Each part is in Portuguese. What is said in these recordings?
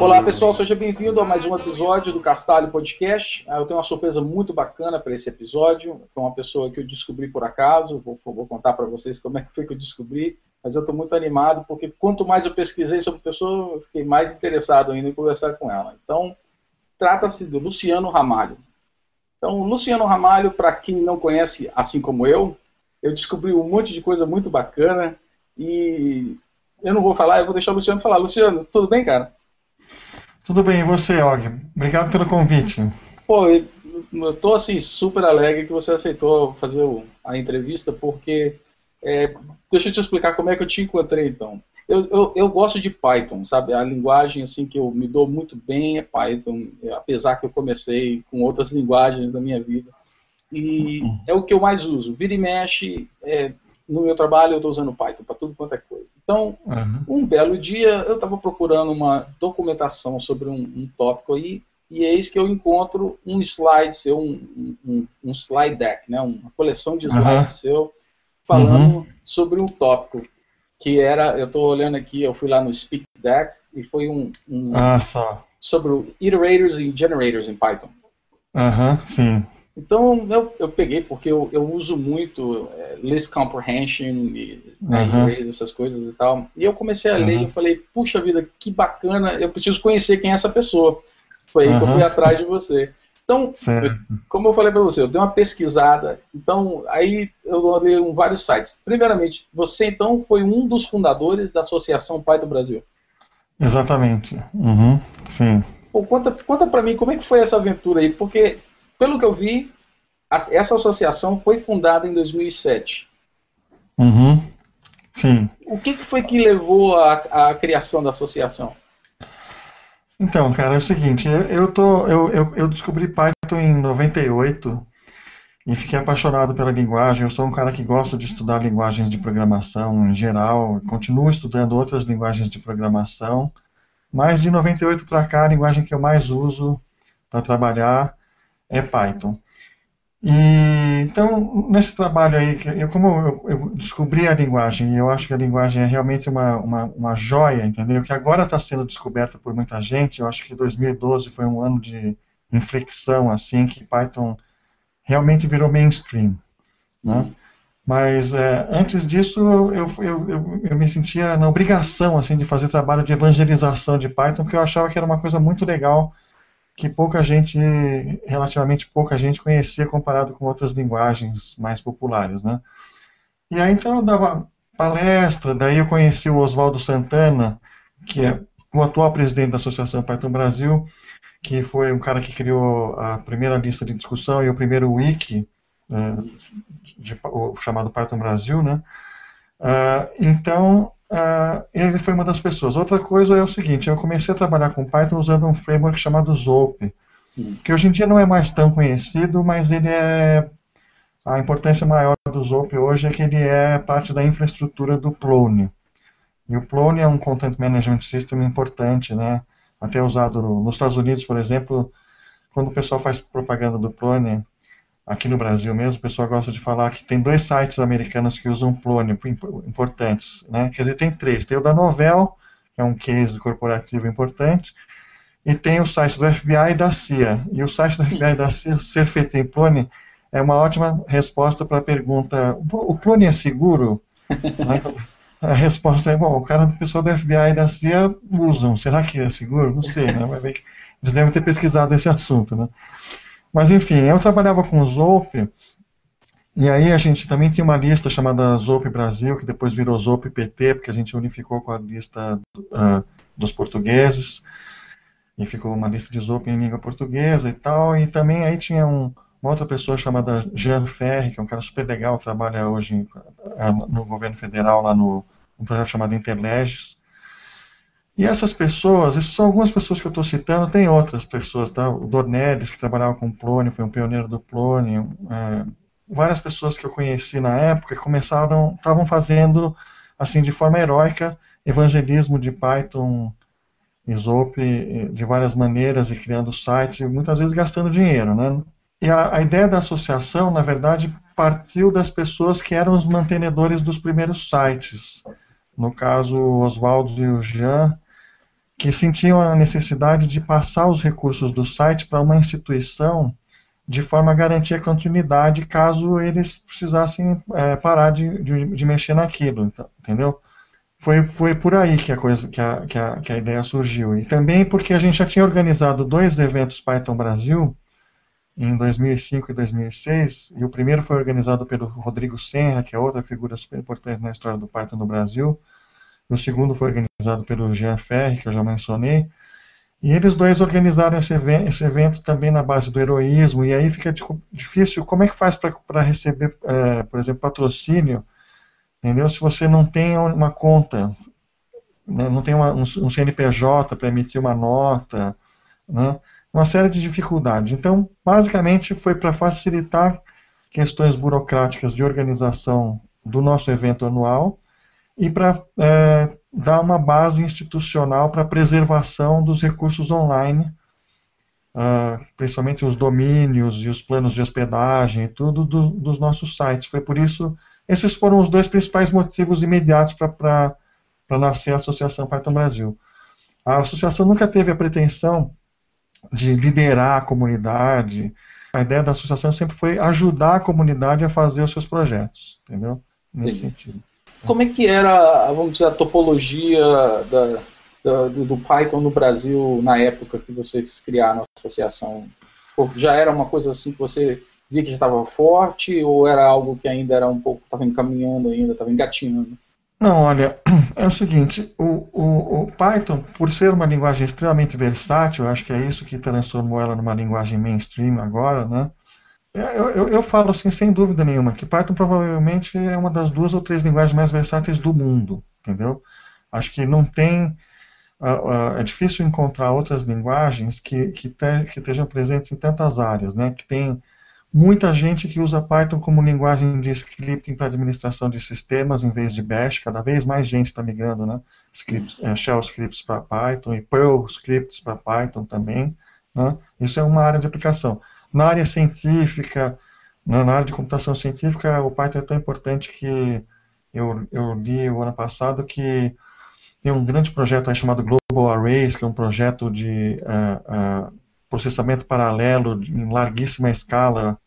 Olá pessoal, seja bem-vindo a mais um episódio do Castalho Podcast. Ah, Eu tenho uma surpresa muito bacana para esse episódio. Foi uma pessoa que eu descobri por acaso. Vou, vou contar para vocês como é que foi que eu descobri. Mas eu estou muito animado porque quanto mais eu pesquisei sobre a pessoa, eu fiquei mais interessado ainda em conversar com ela. Então, trata-se do Luciano Ramalho. Então, Luciano Ramalho, para quem não conhece, assim como eu, eu descobri um monte de coisa muito bacana e eu não vou falar, eu vou deixar o Luciano falar. Luciano, tudo bem, cara? Tudo bem, e você, Og? Obrigado pelo convite. Pô, eu tô assim super alegre que você aceitou fazer a entrevista, porque é, deixa eu te explicar como é que eu te encontrei então. Eu, eu, eu gosto de Python, sabe? A linguagem assim que eu me dou muito bem é Python, é, apesar que eu comecei com outras linguagens da minha vida. E é o que eu mais uso. Vira e mexe, é, no meu trabalho eu estou usando Python para tudo quanto é coisa. Então, Aham. um belo dia eu estava procurando uma documentação sobre um, um tópico aí e eis que eu encontro um slide seu, um, um, um slide deck, né, uma coleção de slides Aham. seu falando sobre um tópico que era, eu estou olhando aqui, eu fui lá no Speak Deck e foi um, um Ah, só. sobre o iterators e generators em Python. Aham, sim. Então eu, eu peguei porque eu, eu uso muito é, list comprehension e né, Aham. arrays, essas coisas e tal. E eu comecei a ler Aham. e eu falei, puxa vida, que bacana, eu preciso conhecer quem é essa pessoa. Foi aí que eu fui atrás de você. Então, Certo. como eu falei para você, eu dei uma pesquisada. Então, aí eu olhei em vários sites. Primeiramente, você então foi um dos fundadores da Associação Python Brasil. Exatamente. Uhum, sim. Pô, conta conta para mim como é que foi essa aventura aí, porque pelo que eu vi, essa associação foi fundada em 2007. Uhum, sim. O que, que foi que levou à, à criação da associação? Então, cara, é o seguinte, eu, eu tô, eu, eu, eu descobri Python em 98 e fiquei apaixonado pela linguagem. Eu sou um cara que gosta de estudar linguagens de programação em geral, continuo estudando outras linguagens de programação, mas de 98 para cá, a linguagem que eu mais uso para trabalhar é Python. E então, nesse trabalho aí, eu, como eu, eu descobri a linguagem, e eu acho que a linguagem é realmente uma, uma, uma joia, entendeu? Que agora está sendo descoberta por muita gente. Eu acho que 2012 foi um ano de inflexão, assim, que Python realmente virou mainstream, né? Mas é, antes disso, eu, eu, eu, eu me sentia na obrigação, assim, de fazer trabalho de evangelização de Python, porque eu achava que era uma coisa muito legal que pouca gente, relativamente pouca gente conhecia comparado com outras linguagens mais populares, né? E aí então eu dava palestra, daí eu conheci o Oswaldo Santana, que é o atual presidente da Associação Python Brasil, que foi um cara que criou a primeira lista de discussão e o primeiro wiki, eh, de- o chamado Python Brasil, né? Ah, então, ah, ele foi uma das pessoas. Outra coisa é o seguinte, eu comecei a trabalhar com Python usando um framework chamado Zope, Hum. que hoje em dia não é mais tão conhecido, mas ele é a importância maior do Zope hoje é que ele é parte da infraestrutura do Plone. E o Plone é um content management system importante, né? Até usado no- nos Estados Unidos, por exemplo, quando o pessoal faz propaganda do Plone, aqui no Brasil mesmo, o pessoal gosta de falar que tem dois sites americanos que usam Plone imp- importantes, né? Quer dizer, tem três. Tem o da Novell, que é um case corporativo importante, e tem o site do FBI e da CIA. E o site do FBI e da CIA ser feito em Plone é uma ótima resposta para a pergunta: o Plone é seguro? Né? A resposta é: bom, o cara do pessoal do FBI e da CIA usam. Será que é seguro? Não sei, né? Vai ver que eles devem ter pesquisado esse assunto, né? Mas enfim, eu trabalhava com o Zope, e aí a gente também tinha uma lista chamada Zope Brasil, que depois virou Zope PT, porque a gente unificou com a lista ah, dos portugueses, e ficou uma lista de Zope em língua portuguesa e tal, e também aí tinha um, uma outra pessoa chamada Jean Ferri, que é um cara super legal, trabalha hoje ah, no governo federal, lá no um projeto chamado Interleges, E essas pessoas, essas são algumas pessoas que eu estou citando, tem outras pessoas, tá? O Dornelles, que trabalhava com Plone, foi um pioneiro do Plone, é, várias pessoas que eu conheci na época começaram, estavam fazendo, assim, de forma heróica, evangelismo de Python Zope de várias maneiras e criando sites, e muitas vezes gastando dinheiro, né? E a, a ideia da associação, na verdade, partiu das pessoas que eram os mantenedores dos primeiros sites. No caso, o Oswaldo e o Jean, que sentiam a necessidade de passar os recursos do site para uma instituição de forma a garantir a continuidade caso eles precisassem é, parar de, de, de, mexer naquilo, então, entendeu? Foi, foi por aí que a, coisa, que, a, que, a, que a ideia surgiu. E também porque a gente já tinha organizado dois eventos Python Brasil, em 2005 e 2006, e o primeiro foi organizado pelo Rodrigo Senra, que é outra figura super importante na história do Python no Brasil, o segundo foi organizado pelo Ferri, que eu já mencionei. E eles dois organizaram esse evento, esse evento também na base do heroísmo, e aí fica difícil, como é que faz para receber, é, por exemplo, patrocínio, entendeu? Se você não tem uma conta, né, não tem uma, um, um, CNPJ para emitir uma nota, né, uma série de dificuldades. Então, basicamente, foi para facilitar questões burocráticas de organização do nosso evento anual, e para é, dar uma base institucional para a preservação dos recursos online, uh, principalmente os domínios e os planos de hospedagem e tudo do, dos nossos sites. Foi por isso, esses foram os dois principais motivos imediatos para nascer a Associação Python Brasil. A associação nunca teve a pretensão de liderar a comunidade. A ideia da associação sempre foi ajudar a comunidade a fazer os seus projetos, entendeu? Nesse Sim. sentido. Como é que era, vamos dizer, a topologia da, da, do Python no Brasil na época que vocês criaram a associação? Já era uma coisa assim que você via que já estava forte ou era algo que ainda era um pouco, estava encaminhando ainda, estava engatinhando? Não, olha, é o seguinte, o, o, o, Python, por ser uma linguagem extremamente versátil, acho que é isso que transformou ela numa linguagem mainstream agora, né? É, eu, eu, eu, falo assim, sem dúvida nenhuma, que Python provavelmente é uma das duas ou três linguagens mais versáteis do mundo, entendeu? Acho que não tem. Uh, uh, é difícil encontrar outras linguagens que, que, te, que estejam presentes em tantas áreas, né? Que tem muita gente que usa Python como linguagem de scripting para administração de sistemas em vez de Bash, cada vez mais gente está migrando, né? Scripts, é, shell scripts para Python e Perl scripts para Python também, né? Isso é uma área de aplicação. Na área científica, na área de computação científica, o Python é tão importante que eu, eu li o ano passado que tem um grande projeto aí chamado Global Arrays, que é um projeto de uh, uh, processamento paralelo em larguíssima escala,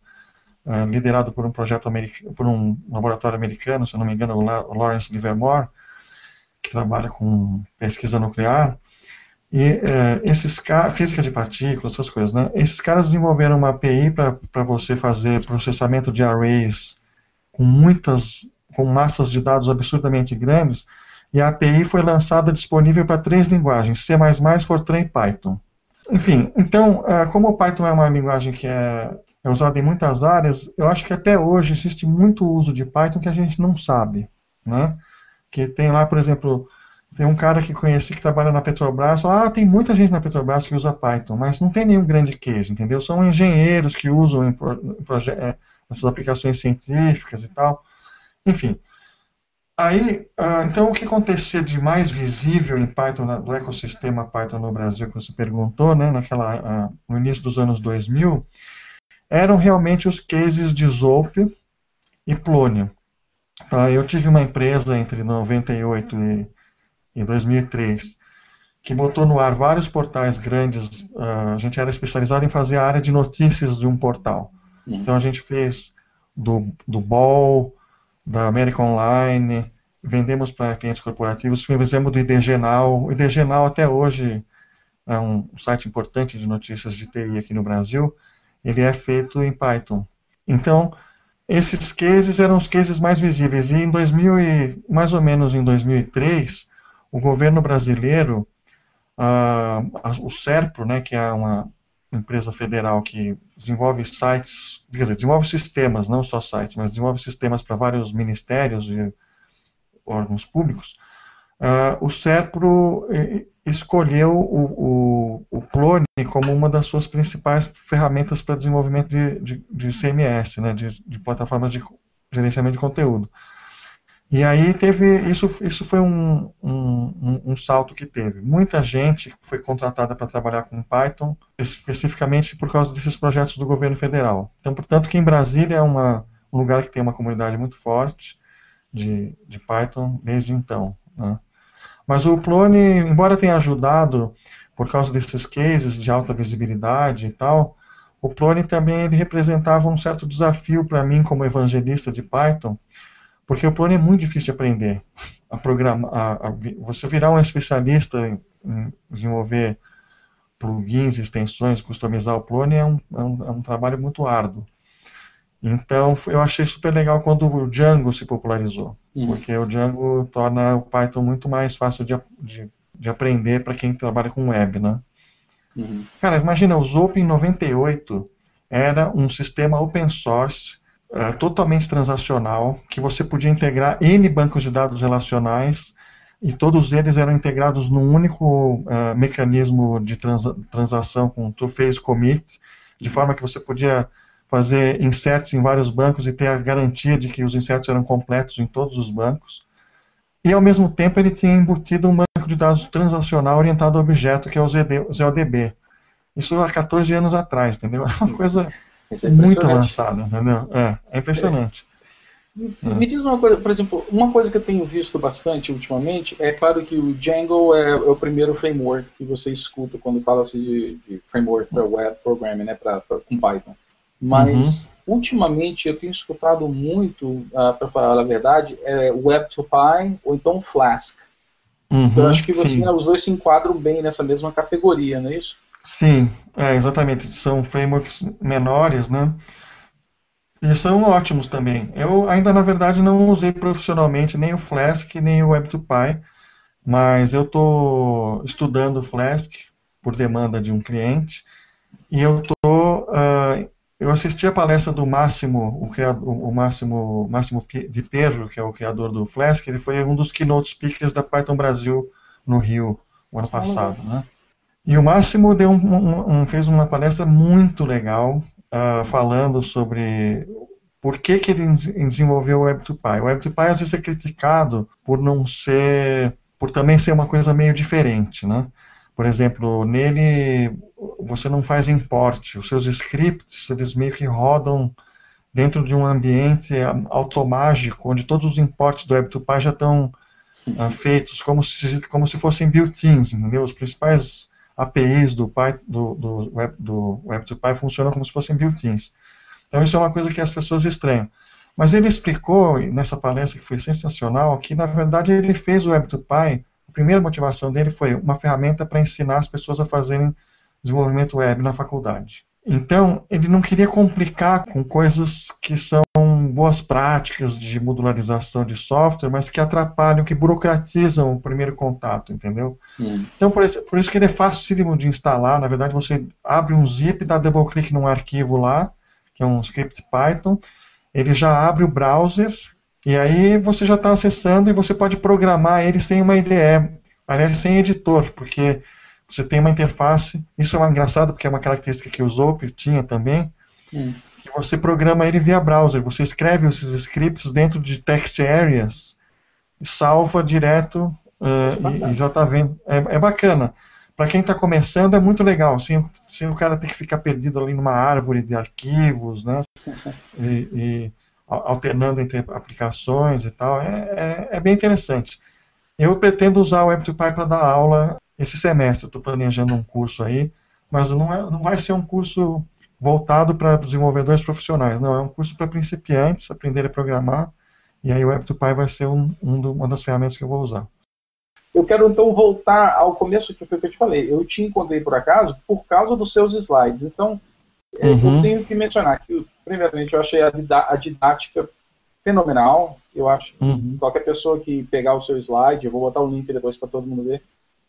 uh, liderado por um projeto por um laboratório americano, se não me engano, o Lawrence Livermore, que trabalha com pesquisa nuclear. E é, esses caras, física de partículas, essas coisas, né? Esses caras desenvolveram uma API para você fazer processamento de arrays com muitas, com massas de dados absurdamente grandes, e a API foi lançada disponível para três linguagens, C++, Fortran e Python. Enfim, então, é, como o Python é uma linguagem que é, é usada em muitas áreas, eu acho que até hoje existe muito uso de Python que a gente não sabe, né? Que tem lá, por exemplo, tem um cara que conheci que trabalha na Petrobras, ah, tem muita gente na Petrobras que usa Python, mas não tem nenhum grande case, entendeu? São engenheiros que usam é, essas aplicações científicas e tal. Enfim. Aí, uh, então, o que acontecia de mais visível em Python, do ecossistema Python no Brasil, que você perguntou, né, naquela, uh, no início dos anos 2000, eram realmente os cases de Zope e Plônio. Uh, eu tive uma empresa entre 98 e em 2003, que botou no ar vários portais grandes. Uh, a gente era especializado em fazer a área de notícias de um portal. Uhum. Então a gente fez do, do Ball, da América Online, vendemos para clientes corporativos, fizemos do IDGenal. O IDGenal até hoje é um site importante de notícias de TI aqui no Brasil. Ele é feito em Python. Então, esses cases eram os cases mais visíveis. E em 2000 e, mais ou menos em 2003, o governo brasileiro, o SERPRO, né, que é uma empresa federal que desenvolve sites, quer dizer, desenvolve sistemas, não só sites, mas desenvolve sistemas para vários ministérios e órgãos públicos, uh, o Serpro escolheu o, o, o Clone como uma das suas principais ferramentas para desenvolvimento de, de, de CMS, né, de, de, plataformas de gerenciamento de conteúdo. E aí teve isso, isso foi um, um, um salto que teve. Muita gente foi contratada para trabalhar com Python, especificamente por causa desses projetos do governo federal. Então, portanto, que em Brasília é uma, um lugar que tem uma comunidade muito forte de, de Python desde então. Né? Mas o Plone, embora tenha ajudado por causa desses cases de alta visibilidade e tal, o Plone também ele representava um certo desafio para mim como evangelista de Python, porque o Plone é muito difícil de aprender. A programar, a, a, você virar um especialista em, em, desenvolver plugins, extensões, customizar o Plone é um, é um, é um trabalho muito árduo. Então, eu achei super legal quando o Django se popularizou, uhum. porque o Django torna o Python muito mais fácil de, de, de aprender para quem trabalha com web, né? Uhum. Cara, imagina, o Zope em 98 era um sistema open source, uh, totalmente transacional, que você podia integrar N bancos de dados relacionais e todos eles eram integrados num único uh, mecanismo de transa transação com two-phase commit, de forma que você podia fazer inserts em vários bancos e ter a garantia de que os inserts eram completos em todos os bancos. E, ao mesmo tempo, ele tinha embutido um banco de dados transacional orientado a objeto, que é o ZODB. Isso há 14 anos atrás, entendeu? É uma coisa é muito avançada, entendeu? É, é impressionante. É. Me diz uma coisa, por exemplo, uma coisa que eu tenho visto bastante ultimamente é claro que o Django é, é o primeiro framework que você escuta quando fala-se de, de, framework para web programming, né, pra, pra, com Python. Mas uhum. ultimamente eu tenho escutado muito, ah, para falar a verdade, é Web2Py ou então Flask. Uhum, eu acho que você né, usou esse enquadro bem nessa mesma categoria, não é isso? Sim, é, exatamente. São frameworks menores, né? E são ótimos também. Eu ainda, na verdade, não usei profissionalmente nem o Flask, nem o Web2Py, mas eu estou estudando o Flask por demanda de um cliente, e eu estou uh, eu assisti a palestra do Máximo, o, criador, o Máximo, Máximo de Perro, que é o criador do Flask, ele foi um dos keynote speakers da Python Brasil no Rio, o ano passado, né? E o Máximo deu um, um, fez uma palestra muito legal, uh, falando sobre por que, que ele desenvolveu o Web2Py. O Web2Py às vezes é criticado por não ser, por também ser uma coisa meio diferente, né? Por exemplo, nele você não faz import, os seus scripts eles meio que rodam dentro de um ambiente automágico, onde todos os imports do Web2Py já estão uh, feitos como se, como se fossem built-ins, entendeu? Os principais APIs do, do, do, Web, do Web2Py funcionam como se fossem built-ins. Então isso é uma coisa que as pessoas estranham. Mas ele explicou nessa palestra que foi sensacional que na verdade ele fez o Web2Py primeira motivação dele foi uma ferramenta para ensinar as pessoas a fazerem desenvolvimento web na faculdade. Então, ele não queria complicar com coisas que são boas práticas de modularização de software, mas que atrapalham, que burocratizam o primeiro contato, entendeu? Hum. Então, por isso, por isso que ele é fácil de instalar. Na verdade, você abre um zip, dá double click num arquivo lá, que é um script Python, ele já abre o browser, e aí você já está acessando e você pode programar ele sem uma IDE, aliás, sem editor, porque você tem uma interface, isso é engraçado porque é uma característica que o Zope tinha também, hum. que você programa ele via browser, você escreve esses scripts dentro de text areas, salva direto uh, e, e, já está vendo. É, é bacana. Para quem está começando é muito legal, sem, sem o cara ter que ficar perdido ali numa árvore de arquivos, né? e, e alternando entre aplicações e tal, é, é, é bem interessante. Eu pretendo usar o Web2Py para dar aula esse semestre, estou planejando um curso aí, mas não, é, não vai ser um curso voltado para desenvolvedores profissionais, não, é um curso para principiantes, aprender a programar, e aí o Web2Py vai ser um, um do, uma das ferramentas que eu vou usar. Eu quero então voltar ao começo que foi que eu te falei. Eu te encontrei por acaso por causa dos seus slides. Então, é, uhum. eu tenho que mencionar que primeiramente, eu achei a, a didática fenomenal. Eu acho que uhum. qualquer pessoa que pegar o seu slide, eu vou botar o link depois para todo mundo ver,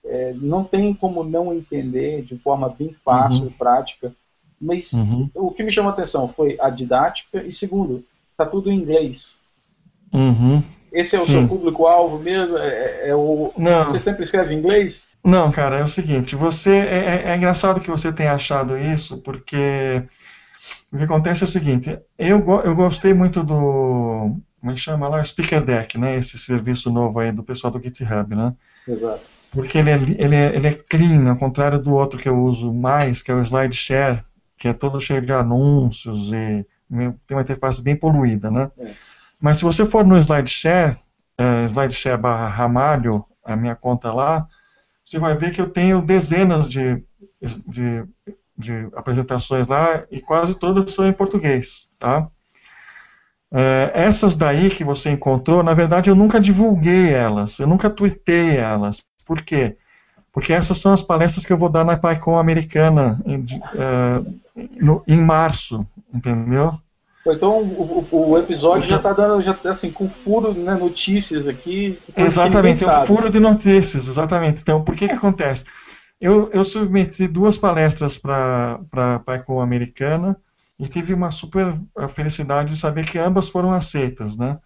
é, não tem como não entender de forma bem fácil uhum. e prática. Mas uhum. o que me chamou a atenção foi a didática e, segundo, está tudo em inglês. Uhum. Esse é o Sim. seu público-alvo mesmo? É, é, é, o, Não. Você sempre escreve em inglês? Não, cara, é o seguinte, você é, é, é engraçado que você tenha achado isso, porque o que acontece é o seguinte, eu, eu gostei muito do, como é que chama lá? Speaker Deck, né? Esse serviço novo aí do pessoal do GitHub, né? Exato. Porque ele é, ele, é, ele é clean, ao contrário do outro que eu uso mais, que é o SlideShare, que é todo cheio de anúncios e tem uma interface bem poluída, né? É. Mas se você for no SlideShare, uh, SlideShare barra Ramalho, a minha conta lá, você vai ver que eu tenho dezenas de, de, de apresentações lá e quase todas são em português, tá? É, essas daí que você encontrou, na verdade eu nunca divulguei elas, eu nunca tuitei elas. Por quê? Porque essas são as palestras que eu vou dar na PyCon americana em, uh, no, em março, entendeu? Então o, o episódio já está dando, já assim, com furo, né, notícias aqui. Exatamente, é um furo de notícias, exatamente. Então, por que que acontece? Eu, eu submeti duas palestras para a PyCon americana, e tive uma super eh, felicidade de saber que ambas foram aceitas, né?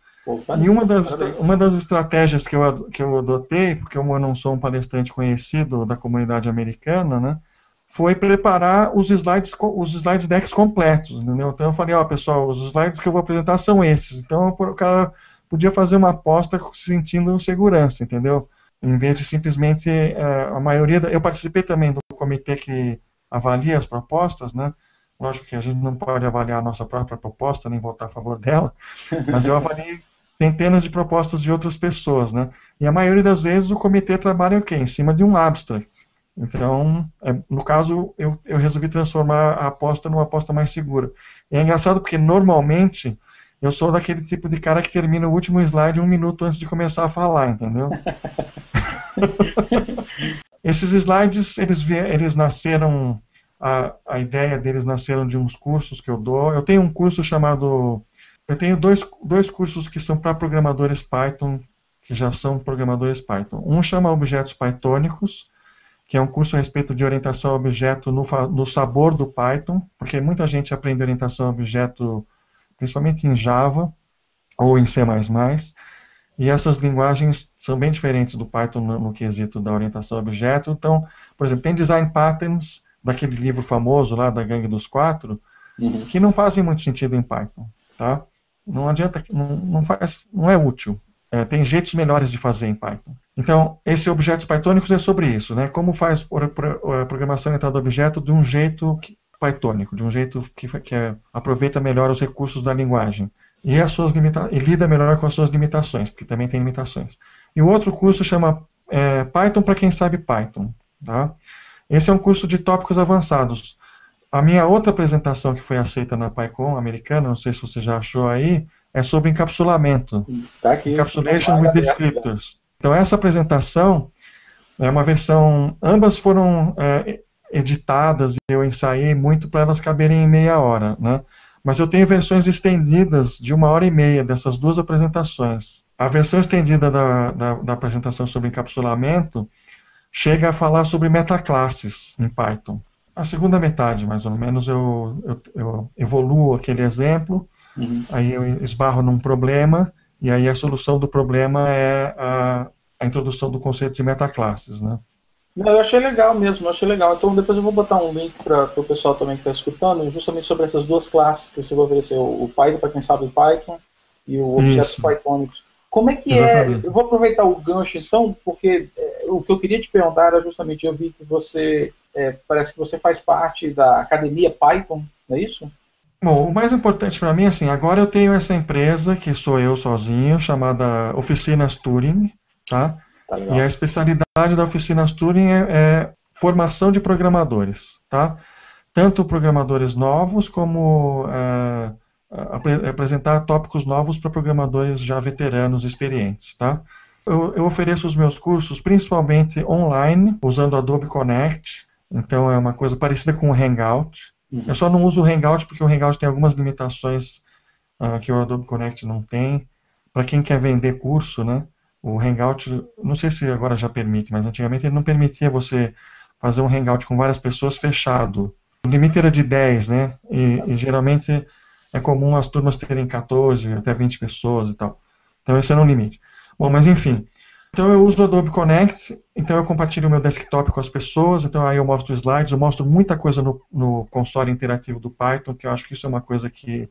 E uma das, uma das estratégias que eu, que eu adotei, porque eu não sou um palestrante conhecido da comunidade americana, né, foi preparar os slides, os slides decks completos, entendeu? Então eu falei, ó, pessoal, os slides que eu vou apresentar são esses. Então o cara podia fazer uma aposta sentindo segurança, entendeu? Em vez de simplesmente uh, a maioria, da, eu participei também do comitê que avalia as propostas, né? Lógico que a gente não pode avaliar a nossa própria proposta, nem votar a favor dela, mas eu avaliei centenas de propostas de outras pessoas, né? E a maioria das vezes o comitê trabalha o quê? Em cima de um abstract. Então, é, no caso, eu, eu resolvi transformar a aposta numa aposta mais segura. E é engraçado porque, normalmente, eu sou daquele tipo de cara que termina o último slide um minuto antes de começar a falar, entendeu? Esses slides, eles, eles nasceram a, a ideia deles nasceram de uns cursos que eu dou. Eu tenho um curso chamado. Eu tenho dois, dois cursos que são para programadores Python, que já são programadores Python. Um chama Objetos Pythônicos, que é um curso a respeito de orientação a objeto no, no sabor do Python, porque muita gente aprende orientação a objeto principalmente em Java ou em C++, e essas linguagens são bem diferentes do Python no, no quesito da orientação a objeto. Então, por exemplo, tem design patterns, daquele livro famoso lá da Gangue dos Quatro, uhum. que não fazem muito sentido em Python, tá? Não adianta, não, não faz, não é útil. É, tem jeitos melhores de fazer em Python. Então, esse objetos pythônicos é sobre isso, né? Como faz a programação orientada a objeto de um jeito pythônico, de um jeito que, que é, aproveita melhor os recursos da linguagem e as suas limita e lida melhor com as suas limitações, porque também tem limitações. E o outro curso chama é, Python para quem sabe Python, tá? Esse é um curso de tópicos avançados. A minha outra apresentação que foi aceita na PyCon americana, não sei se você já achou aí, é sobre encapsulamento. Tá aqui. Encapsulation with Descriptors. Então, essa apresentação é uma versão. Ambas foram é, editadas e eu ensaiei muito para elas caberem em meia hora, né? Mas eu tenho versões estendidas de uma hora e meia dessas duas apresentações. A versão estendida da, da, da apresentação sobre encapsulamento chega a falar sobre metaclasses em Python. A segunda metade, mais ou menos, eu, eu, eu evoluo aquele exemplo, uhum. aí eu esbarro num problema, e aí a solução do problema é a, a introdução do conceito de metaclasses, né? Não, eu achei legal mesmo, eu achei legal. Então depois eu vou botar um link para o pessoal também que está escutando, justamente sobre essas duas classes que você vai oferecer, o, o Python para quem sabe Python e o objetos pythônicos. Como é que é? Exatamente. é? Eu vou aproveitar o gancho então, porque é, o que eu queria te perguntar era justamente, eu vi que você, é, parece que você faz parte da academia Python, não é isso? Bom, o mais importante para mim, assim, agora eu tenho essa empresa, que sou eu sozinho, chamada Oficinas Turing, tá? tá e a especialidade da Oficinas Turing é, é formação de programadores, tá? Tanto programadores novos como é, apresentar tópicos novos para programadores já veteranos, experientes, tá? Eu, eu, ofereço os meus cursos principalmente online, usando Adobe Connect, então é uma coisa parecida com o Hangout. Uhum. Eu só não uso o Hangout porque o Hangout tem algumas limitações uh, que o Adobe Connect não tem. Para quem quer vender curso, né? O Hangout, não sei se agora já permite, mas antigamente ele não permitia você fazer um Hangout com várias pessoas fechado. O limite era de 10, né? E, e geralmente é comum as turmas terem 14 até 20 pessoas e tal. Então esse era um limite. Bom, mas enfim. Então eu uso o Adobe Connect, então eu compartilho o meu desktop com as pessoas, então aí eu mostro slides, eu mostro muita coisa no, no console interativo do Python, que eu acho que isso é uma coisa que,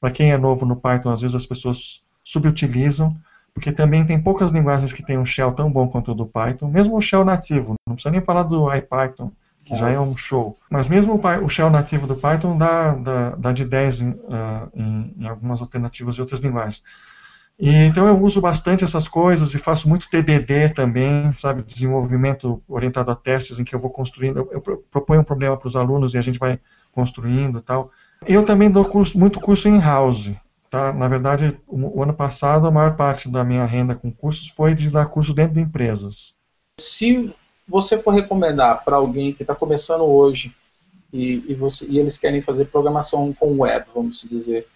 para quem é novo no Python, às vezes as pessoas subutilizam, porque também tem poucas linguagens que têm um shell tão bom quanto o do Python, mesmo o shell nativo, não precisa nem falar do IPython, que já é um show. Mas mesmo o, o shell nativo do Python dá, dá, dá de 10 em, uh, em, em algumas alternativas de outras linguagens. E, então eu uso bastante essas coisas e faço muito TDD também, sabe, desenvolvimento orientado a testes em que eu vou construindo, eu proponho um problema para os alunos e a gente vai construindo e tal. Eu também dou curso, muito curso em house, tá? Na verdade, o, o, ano passado a maior parte da minha renda com cursos foi de dar curso dentro de empresas. Se você for recomendar para alguém que está começando hoje e, e, você, e eles querem fazer programação com web, vamos dizer,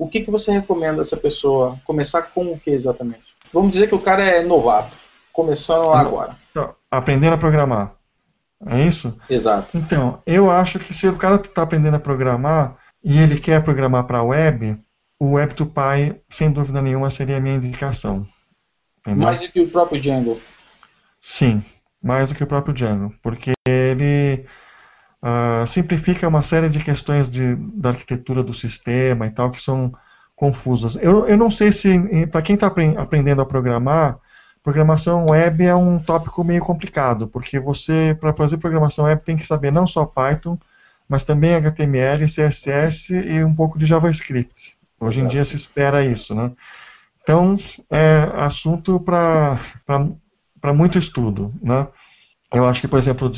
o que, que você recomenda essa pessoa começar com o que exatamente? Vamos dizer que o cara é novato, começando agora. Então, aprendendo a programar. É isso? Exato. Então, eu acho que se o cara está aprendendo a programar e ele quer programar para web, o Web2Py, sem dúvida nenhuma, seria a minha indicação. Entendeu? Mais do que o próprio Django. Sim, mais do que o próprio Django, porque ele uh, simplifica uma série de questões de, da arquitetura do sistema e tal que são confusas. Eu, eu não sei se, para quem está aprendendo a programar, programação web é um tópico meio complicado, porque você, para fazer programação web, tem que saber não só Python, mas também HTML, CSS e um pouco de JavaScript. Hoje em dia se espera isso, né? Então, é assunto para muito estudo, né? Eu acho que, por exemplo,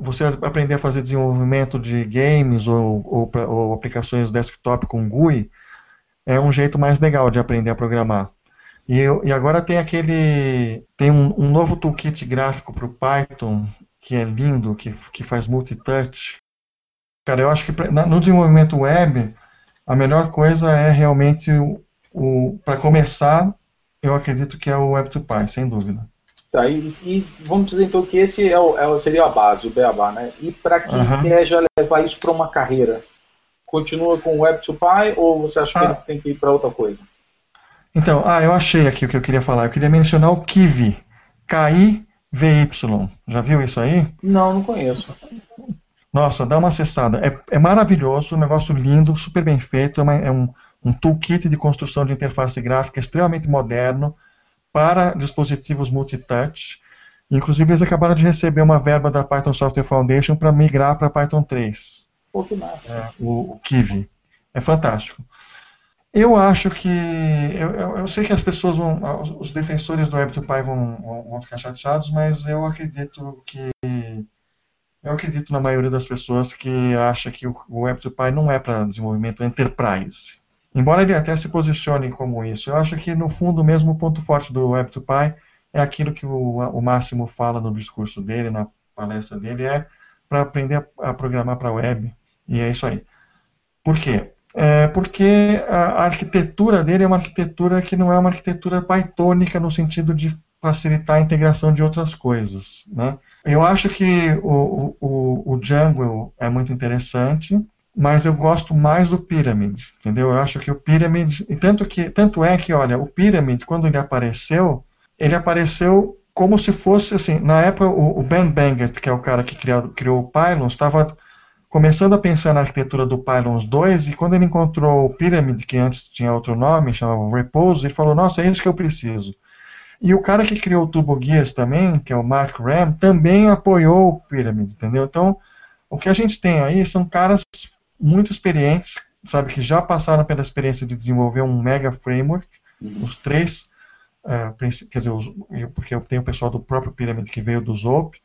você aprender a fazer desenvolvimento de games ou, ou, ou, aplicações desktop com GUI é um jeito mais legal de aprender a programar. E, e agora tem aquele. Tem um, um novo toolkit gráfico para o Python que é lindo, que, que faz multitouch. Cara, eu acho que no desenvolvimento web, a melhor coisa é realmente o, o para começar, eu acredito que é o Web2Py, sem dúvida. Tá, e, e, vamos dizer então que esse é o, é, seria a base, o beabá, né? E para quem uhum. quer já levar isso para uma carreira, continua com o Web2Py ou você acha ah. que tem que ir para outra coisa? Então, ah, eu achei aqui o que eu queria falar. Eu queria mencionar o Kiwi. K-I-V-Y. Já viu isso aí? Não, não conheço. Nossa, dá uma acessada. É, é maravilhoso, um negócio lindo, super bem feito. É, uma, é um, um toolkit de construção de interface gráfica extremamente moderno para dispositivos multitouch. Inclusive, eles acabaram de receber uma verba da Python Software Foundation para migrar para Python 3. Pô, que massa. É, o, o Kiwi. É fantástico. Eu acho que. Eu, eu, sei que as pessoas vão. Os defensores do Web2Py vão, vão, vão, ficar chateados, mas eu acredito que. Eu acredito na maioria das pessoas que acha que o, o Web2Py não é para desenvolvimento enterprise. Embora ele até se posicione como isso, eu acho que no fundo mesmo o ponto forte do Web2Py é aquilo que o, o Máximo fala no discurso dele, na palestra dele, é para aprender a, a programar para web. E é isso aí. Por quê? É porque a, a arquitetura dele é uma arquitetura que não é uma arquitetura pythônica no sentido de facilitar a integração de outras coisas. Né? Eu acho que o, o, o Django é muito interessante, mas eu gosto mais do Pyramid, entendeu? Eu acho que o Pyramid, e tanto que tanto é que, olha, o Pyramid quando ele apareceu, ele apareceu como se fosse assim, na época o, o Ben Bangert, que é o cara que criou, criou o Pylons, estava começando a pensar na arquitetura do Pylons 2 e quando ele encontrou o Pyramid, que antes tinha outro nome, chamava Repose, ele falou: "Nossa, é isso que eu preciso". E o cara que criou o Turbo Gears também, que é o Mark Ram, também apoiou o Pyramid, entendeu? Então, o que a gente tem aí são caras muito experientes, sabe, que já passaram pela experiência de desenvolver um mega framework, uhum. os três, uh, quer dizer, os, porque eu tenho o pessoal do próprio Pyramid que veio do Zope,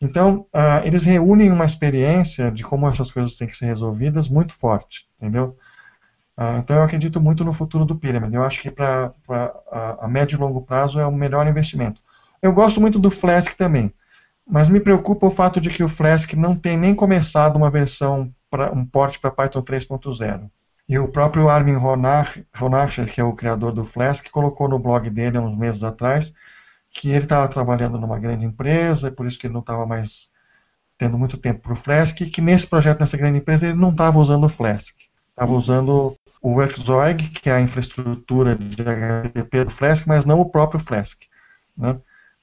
então, uh, eles reúnem uma experiência de como essas coisas têm que ser resolvidas muito forte, entendeu? Uh, então, eu acredito muito no futuro do Pyramid. Eu acho que para a, a médio e longo prazo é o melhor investimento. Eu gosto muito do Flask também, mas me preocupa o fato de que o Flask não tem nem começado uma versão pra, um porte para Python 3.0. E o próprio Armin Ronacher, que é o criador do Flask, colocou no blog dele há uns meses atrás que ele estava trabalhando numa grande empresa, por isso que ele não estava mais tendo muito tempo para o Flask, e que nesse projeto, nessa grande empresa, ele não estava usando o Flask, estava usando o Workzoig, que é a infraestrutura de HTTP do Flask, mas não o próprio Flask. Né?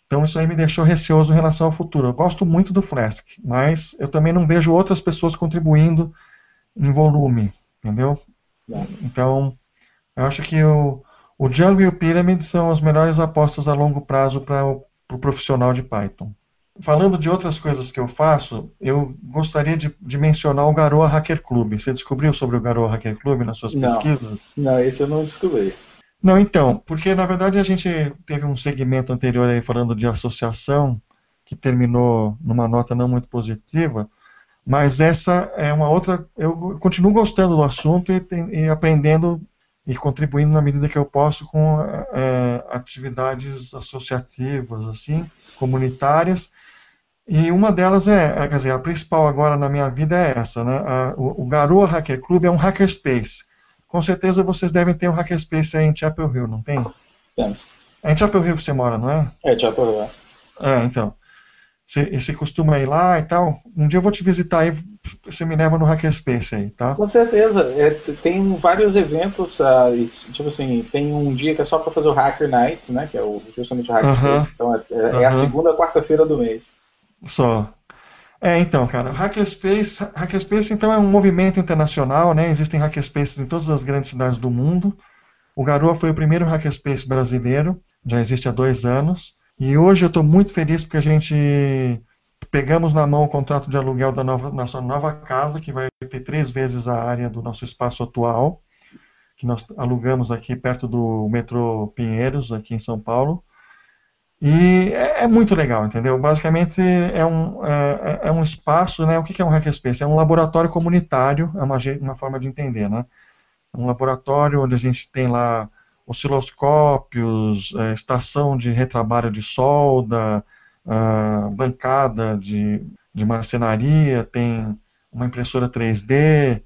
Então isso aí me deixou receoso em relação ao futuro. Eu gosto muito do Flask, mas eu também não vejo outras pessoas contribuindo em volume, entendeu? Então, eu acho que o, o Django e o Pyramid são as melhores apostas a longo prazo para o pro profissional de Python. Falando de outras coisas que eu faço, eu gostaria de, de, mencionar o Garoa Hacker Club. Você descobriu sobre o Garoa Hacker Club nas suas não, pesquisas? Não, esse eu não descobri. Não, então, porque na verdade a gente teve um segmento anterior aí falando de associação, que terminou numa nota não muito positiva, mas essa é uma outra. Eu continuo gostando do assunto e, e aprendendo e contribuindo na medida que eu posso com é, atividades associativas, assim, comunitárias e uma delas é, é, quer dizer, a principal agora na minha vida é essa, né? A, o, o Garoa Hacker Club é um hackerspace. Com certeza vocês devem ter um hackerspace aí em Chapel Hill, não tem? Tem. É em Chapel Hill que você mora, não é? É, Chapel Hill. É, é então. Você, você costuma ir lá e tal. Um dia eu vou te visitar aí, você me leva no Hackerspace aí, tá? Com certeza. É, tem vários eventos, uh, tipo assim, tem um dia que é só para fazer o Hacker Night, né? Que é o, justamente o Hackerspace. Uh -huh. Então é, é, uh -huh. é a segunda quarta-feira do mês. Só. É, então, cara, Hackerspace, Hackerspace então é um movimento internacional, né? Existem hackerspaces em todas as grandes cidades do mundo. O Garoa foi o primeiro hackerspace brasileiro, já existe há dois anos. E hoje eu estou muito feliz porque a gente pegamos na mão o contrato de aluguel da nova, nossa nova casa, que vai ter três vezes a área do nosso espaço atual, que nós alugamos aqui perto do metrô Pinheiros, aqui em São Paulo. E é, é, muito legal, entendeu? Basicamente é um, é, é, um espaço, né? O que é um hackerspace? É um laboratório comunitário, é uma, uma forma de entender, né? É um laboratório onde a gente tem lá osciloscópios, é, estação de retrabalho de solda, bancada de, de marcenaria, tem uma impressora 3D,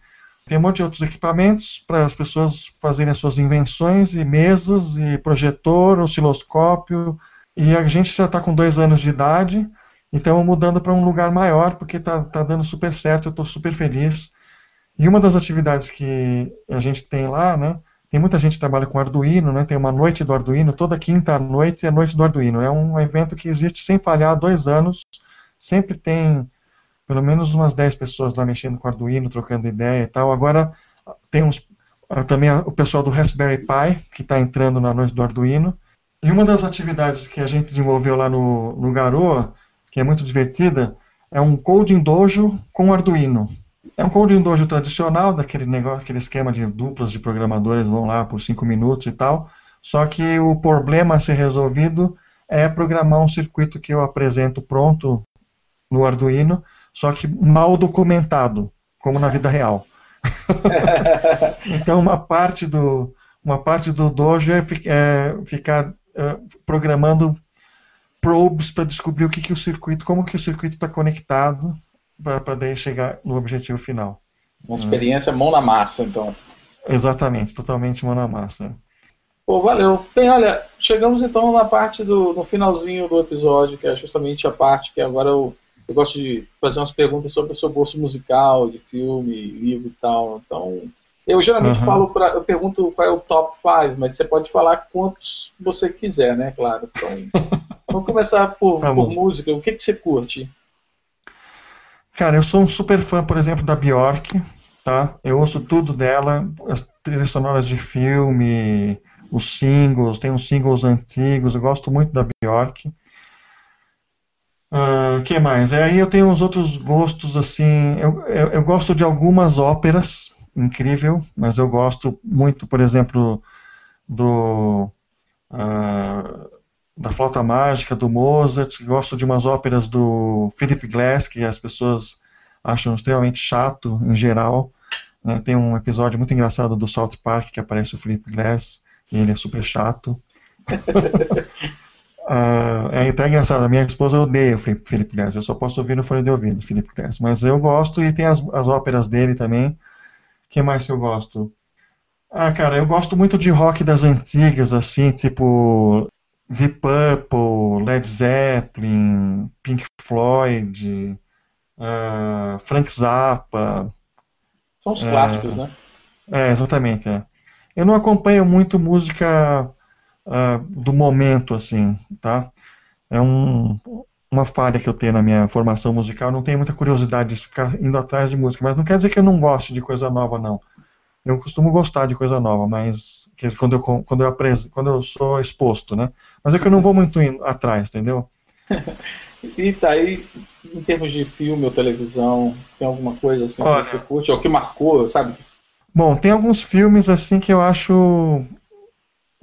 tem um monte de outros equipamentos para as pessoas fazerem as suas invenções, e mesas, e projetor, osciloscópio, e a gente já está com dois anos de idade e estamos mudando para um lugar maior porque está tá dando super certo, eu estou super feliz. E uma das atividades que a gente tem lá, né? Tem muita gente que trabalha com Arduino, né? Tem uma noite do Arduino, toda quinta noite é noite do Arduino. É um evento que existe sem falhar há dois anos. Sempre tem pelo menos umas 10 pessoas lá mexendo com Arduino, trocando ideia e tal. Agora tem uns, também o pessoal do Raspberry Pi, que está entrando na noite do Arduino. E uma das atividades que a gente desenvolveu lá no, no Garoa, que é muito divertida, é um coding dojo com Arduino. É um coding dojo tradicional, daquele negócio, aquele esquema de duplas de programadores vão lá por cinco minutos e tal. Só que o problema a ser resolvido é programar um circuito que eu apresento pronto no Arduino, só que mal documentado, como na vida real. então uma parte do uma parte do dojo é, é ficar programando probes para descobrir o que, que o circuito, como que o circuito está conectado para daí chegar no objetivo final. Uma experiência mão na massa, então. Exatamente, totalmente mão na massa. Pô, valeu. Bem, olha, chegamos então na parte do no finalzinho do episódio, que é justamente a parte que agora eu, eu gosto de fazer umas perguntas sobre o seu gosto musical, de filme, livro e tal. Então, eu geralmente uhum. falo para, eu pergunto qual é o top 5, mas você pode falar quantos você quiser, né? Claro. Então, vamos começar por, tá por música. O que, que você curte? Cara, eu sou um super fã, por exemplo, da Bjork, tá? Eu ouço tudo dela, as trilhas sonoras de filme, os singles, tem uns singles antigos, eu gosto muito da Bjork. O uh, que mais? Aí eu tenho uns outros gostos, assim, eu, eu, eu gosto de algumas óperas, incrível, mas eu gosto muito, por exemplo, do uh, da Flauta Mágica, do Mozart, gosto de umas óperas do Philip Glass, que as pessoas acham extremamente chato em geral. Né? Tem um episódio muito engraçado do South Park que aparece o Philip Glass e ele é super chato. Uh, é até engraçado, a minha esposa odeia o Philip Glass, eu só posso ouvir no fone de ouvido, Philip Glass, mas eu gosto e tem as, as óperas dele também, que mais que eu gosto? Ah, cara, eu gosto muito de rock das antigas, assim, tipo Deep Purple, Led Zeppelin, Pink Floyd, uh, Frank Zappa. São os clássicos, uh, né? É, exatamente. É. Eu não acompanho muito música uh, do momento, assim, tá? É um, uma falha que eu tenho na minha formação musical. Não tenho muita curiosidade de ficar indo atrás de música, mas não quer dizer que eu não goste de coisa nova, não. Eu costumo gostar de coisa nova, mas quando eu, quando eu, quando eu sou exposto, né? Mas é que eu não vou muito atrás, entendeu? e tá aí, em termos de filme ou televisão, tem alguma coisa assim Olha, que você curte, ou que marcou, sabe? Bom, tem alguns filmes assim que eu acho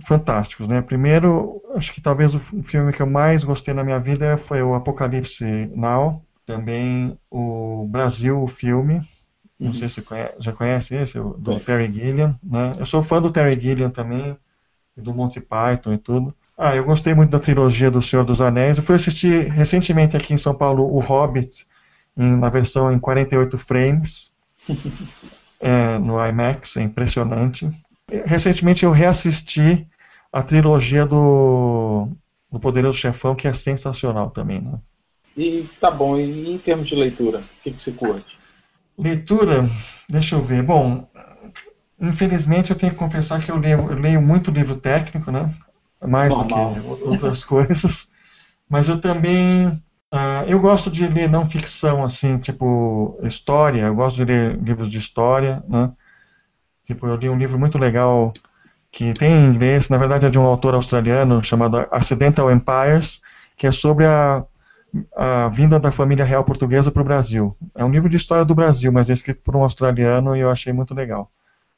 fantásticos, né? Primeiro, acho que talvez o filme que eu mais gostei na minha vida foi o Apocalipse Now, também o Brasil, o filme, não sei se conhece, já conhece esse, do Terry Gilliam, né? Eu sou fã do Terry Gilliam também, do Monty Python e tudo. Ah, eu gostei muito da trilogia do Senhor dos Anéis. Eu fui assistir recentemente aqui em São Paulo o Hobbit, em, na versão em 48 frames, é, no IMAX, é impressionante. Recentemente eu reassisti a trilogia do, do Poderoso Chefão, que é sensacional também, né? E tá bom, e em termos de leitura, o que, que você curte? Leitura, deixa eu ver. Bom, infelizmente eu tenho que confessar que eu leio, eu leio muito livro técnico, né? Mais Normal. do que outras coisas. Mas eu também. Uh, eu gosto de ler não ficção, assim, tipo história. Eu gosto de ler livros de história, né? Tipo, eu li um livro muito legal que tem em inglês, na verdade é de um autor australiano chamado Accidental Empires, que é sobre a a vinda da família real portuguesa para o Brasil. É um livro de história do Brasil, mas é escrito por um australiano e eu achei muito legal.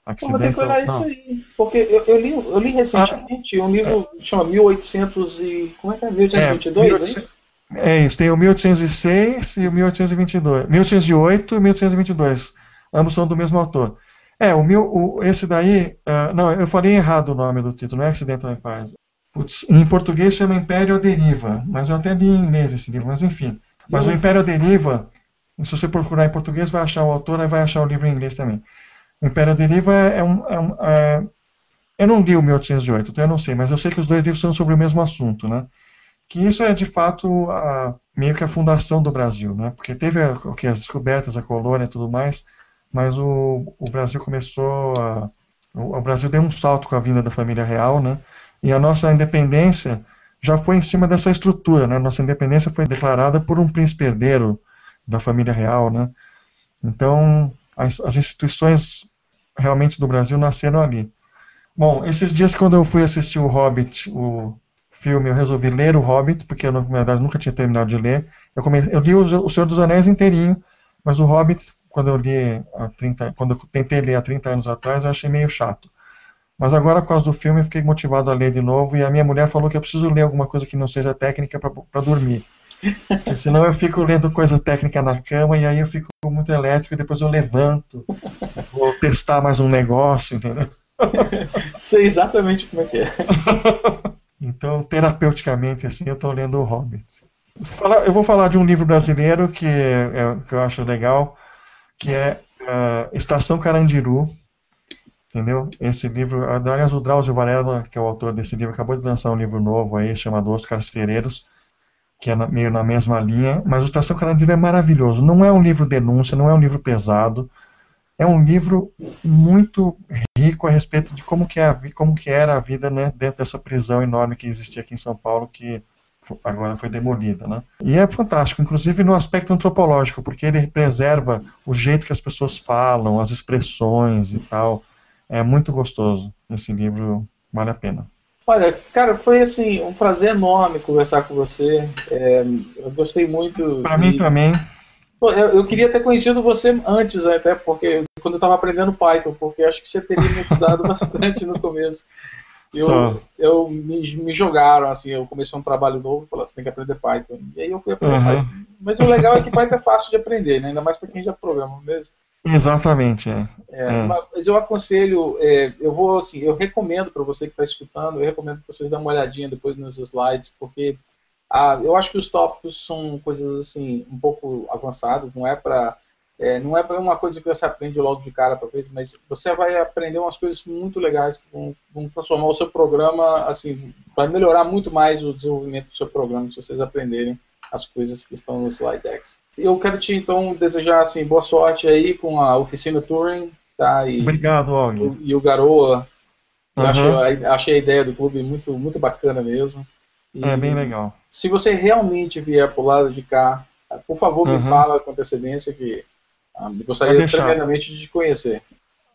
Accidental... Vou olhar isso aí, porque eu, eu, li, eu li recentemente ah, um livro é, que chama 1800 e... como é que é? 1822, é, 1800, é isso, tem o 1806 e o 1822. 1808 e 1822. Ambos são do mesmo autor. É, o meu, o, esse daí, uh, não, eu falei errado o nome do título, não é Accidental Empires. Putz, em português chama Império Deriva, mas eu até li em inglês esse livro, mas enfim. Mas o Império Deriva, se você procurar em português, vai achar o autor e vai achar o livro em inglês também. O Império Deriva é um. É um é... eu não li o 1808, então eu não sei, mas eu sei que os dois livros são sobre o mesmo assunto, né? Que isso é de fato a, meio que a fundação do Brasil, né? Porque teve a, as descobertas, a colônia e tudo mais, mas o, o Brasil começou a. O, o Brasil deu um salto com a vinda da família real, né? E a nossa independência já foi em cima dessa estrutura, né? Nossa independência foi declarada por um príncipe herdeiro da família real, né? Então, as, as instituições realmente do Brasil nasceram ali. Bom, esses dias quando eu fui assistir o Hobbit, o filme, eu resolvi ler o Hobbit, porque eu, na verdade, nunca tinha terminado de ler. Eu, comecei, eu li o Senhor dos Anéis inteirinho, mas o Hobbit, quando eu li há 30, quando eu tentei ler há 30 anos atrás, eu achei meio chato. Mas agora, por causa do filme, eu fiquei motivado a ler de novo e a minha mulher falou que eu preciso ler alguma coisa que não seja técnica para dormir. Porque senão eu fico lendo coisa técnica na cama e aí eu fico muito elétrico e depois eu levanto, vou testar mais um negócio, entendeu? Sei exatamente como é que é. Então, terapeuticamente, assim, eu estou lendo o Hobbit. Eu vou falar de um livro brasileiro que, é, que eu acho legal, que é uh, Estação Carandiru, Entendeu? Esse livro, aliás, o Drauzio Varela, que é o autor desse livro, acabou de lançar um livro novo aí, chamado Os Carcereiros, que é meio na mesma linha, mas o Estação Carandiru é maravilhoso. Não é um livro denúncia, não é um livro pesado, é um livro muito rico a respeito de como que, é, como que era a vida né, dentro dessa prisão enorme que existia aqui em São Paulo, que agora foi demolida, né? E é fantástico, inclusive no aspecto antropológico, porque ele preserva o jeito que as pessoas falam, as expressões e tal. É muito gostoso. Esse livro vale a pena. Olha, cara, foi assim um prazer enorme conversar com você. É, eu gostei muito. Para mim também. Eu, eu, queria ter conhecido você antes, até porque quando eu estava aprendendo Python, porque acho que você teria me ajudado bastante no começo. Eu, eu me, me, jogaram, assim, eu comecei um trabalho novo, falaram, você tem que aprender Python. E aí eu fui aprender uhum. Python. Mas o legal é que Python é fácil de aprender, né? ainda mais para quem já programa mesmo. Exatamente, é. é, é. Mas eu aconselho, é, eu vou assim, eu recomendo para você que está escutando, eu recomendo que vocês dêem uma olhadinha depois nos slides, porque ah, eu acho que os tópicos são coisas assim um pouco avançadas, não é para é, não é uma coisa que você aprende logo de cara, talvez, mas você vai aprender umas coisas muito legais que vão, vão transformar o seu programa, assim, vai melhorar muito mais o desenvolvimento do seu programa se vocês aprenderem as coisas que estão no slide decks. Eu quero te então desejar assim boa sorte aí com a oficina Turing. Tá? E, Obrigado, Og. E o Garoa. Uhum. Achei, achei, a ideia do clube muito, muito bacana mesmo. E é bem legal. Se você realmente vier pro lado de cá, por favor, me uhum. fala com antecedência que gostaria tremendamente de conhecer.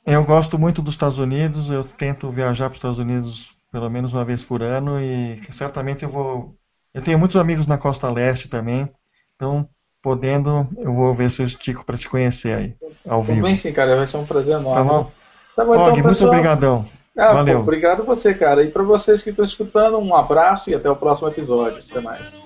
Eu gosto muito dos Estados Unidos, eu tento viajar para os Estados Unidos pelo menos uma vez por ano e certamente eu vou. Eu tenho muitos amigos na costa leste também, então podendo, eu vou ver se eu estico para te conhecer aí, ao vivo. Bem sim, cara, vai ser um prazer enorme. Tá bom? Tá bom, então, Og, muito obrigadão. Ah, Valeu. Pô, obrigado a você, cara. E para vocês que estão escutando, um abraço e até o próximo episódio. Até mais.